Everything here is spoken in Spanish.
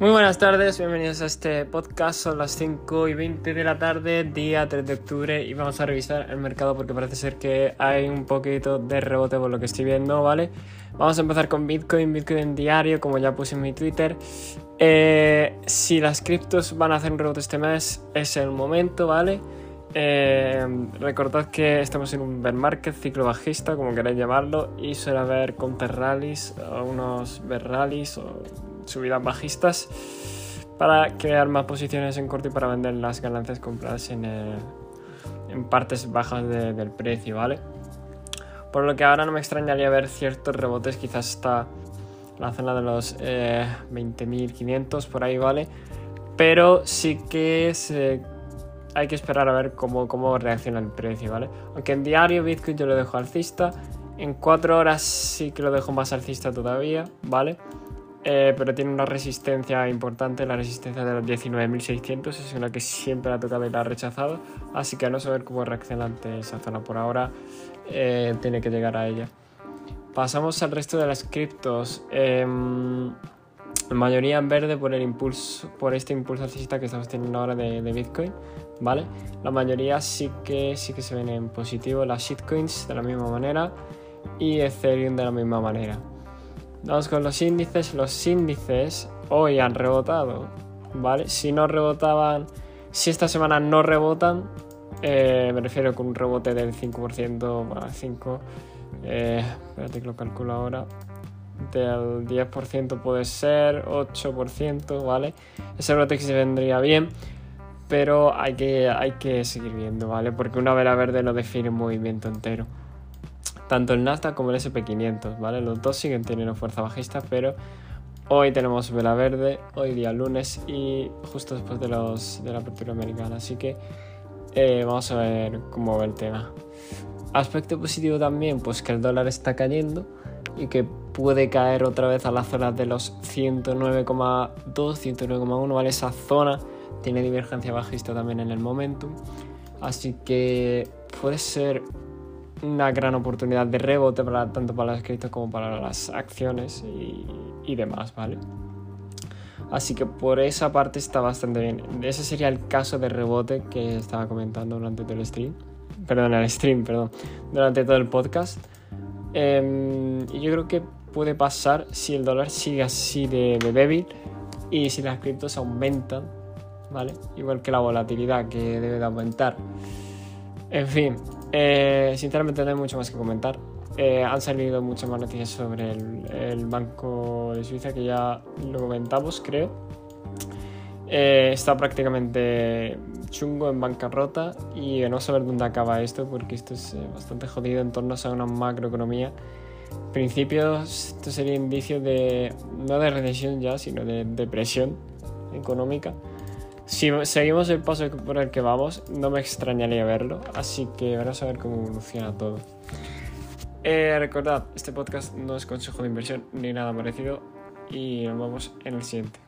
Muy buenas tardes, bienvenidos a este podcast. Son las 5 y 20 de la tarde, día 3 de octubre, y vamos a revisar el mercado porque parece ser que hay un poquito de rebote por lo que estoy viendo, ¿vale? Vamos a empezar con Bitcoin, Bitcoin en diario, como ya puse en mi Twitter. Eh, si las criptos van a hacer un rebote este mes, es el momento, ¿vale? Eh, recordad que estamos en un bear market, ciclo bajista, como queráis llamarlo, y suele haber counter rallies, unos bear rallies, o subidas bajistas para crear más posiciones en corto y para vender las ganancias compradas en, en partes bajas del precio, ¿vale? Por lo que ahora no me extrañaría ver ciertos rebotes, quizás hasta la zona de los eh, 20.500 por ahí, ¿vale? Pero sí que hay que esperar a ver cómo, cómo reacciona el precio, ¿vale? Aunque en diario Bitcoin yo lo dejo alcista, en 4 horas sí que lo dejo más alcista todavía, ¿vale? Eh, pero tiene una resistencia importante, la resistencia de los 19.600, es una que siempre ha tocado y la ha rechazado, así que a no saber cómo reacciona ante esa zona por ahora, eh, tiene que llegar a ella. Pasamos al resto de las criptos. Em, la mayoría en verde por el impulso, por este impulso alcista que estamos teniendo ahora de, Bitcoin, ¿vale? La mayoría sí que sí que se ven en positivo, las shitcoins de la misma manera y Ethereum de la misma manera. Vamos con los índices. Los índices hoy han rebotado, ¿vale? Si no rebotaban, si esta semana no rebotan, eh, me refiero con un rebote del 5%, para 5, eh, espérate que lo calculo ahora, del 10% puede ser, 8%, ¿vale? Ese se vendría bien, pero hay que, hay que seguir viendo, ¿vale? Porque una vela verde no define un movimiento entero tanto el Nasdaq como el SP500, ¿vale? Los dos siguen teniendo fuerza bajista, pero hoy tenemos vela verde, hoy día lunes y justo después de, los, de la apertura americana, así que eh, vamos a ver cómo va el tema. Aspecto positivo también, pues que el dólar está cayendo y que puede caer otra vez a la zona de los 109,2, 109,1, ¿vale? Esa zona tiene divergencia bajista también en el momentum, así que puede ser una gran oportunidad de rebote para, tanto para las criptos como para las acciones y, demás, ¿vale? Así que por esa parte está bastante bien. Ese sería el caso de rebote que estaba comentando durante todo el stream. Perdón, el stream, perdón. Durante todo el podcast. Em, y yo creo que puede pasar si el dólar sigue así de, de débil y si las criptos aumentan, ¿vale? Igual que la volatilidad que debe de aumentar. En fin, eh, sinceramente no hay mucho más que comentar. Eh, han salido muchas más noticias sobre el, Banco de Suiza que ya lo comentamos, creo. Eh, está prácticamente chungo en bancarrota y no saber dónde acaba esto porque esto es bastante jodido en torno a una macroeconomía. En principio, esto sería indicio de no de recesión ya, sino de depresión económica. Si seguimos el paso por el que vamos, no me extrañaría verlo, así que vamos a ver cómo evoluciona todo. Eh, recordad, este podcast no es consejo de inversión ni nada parecido y nos vemos en el siguiente.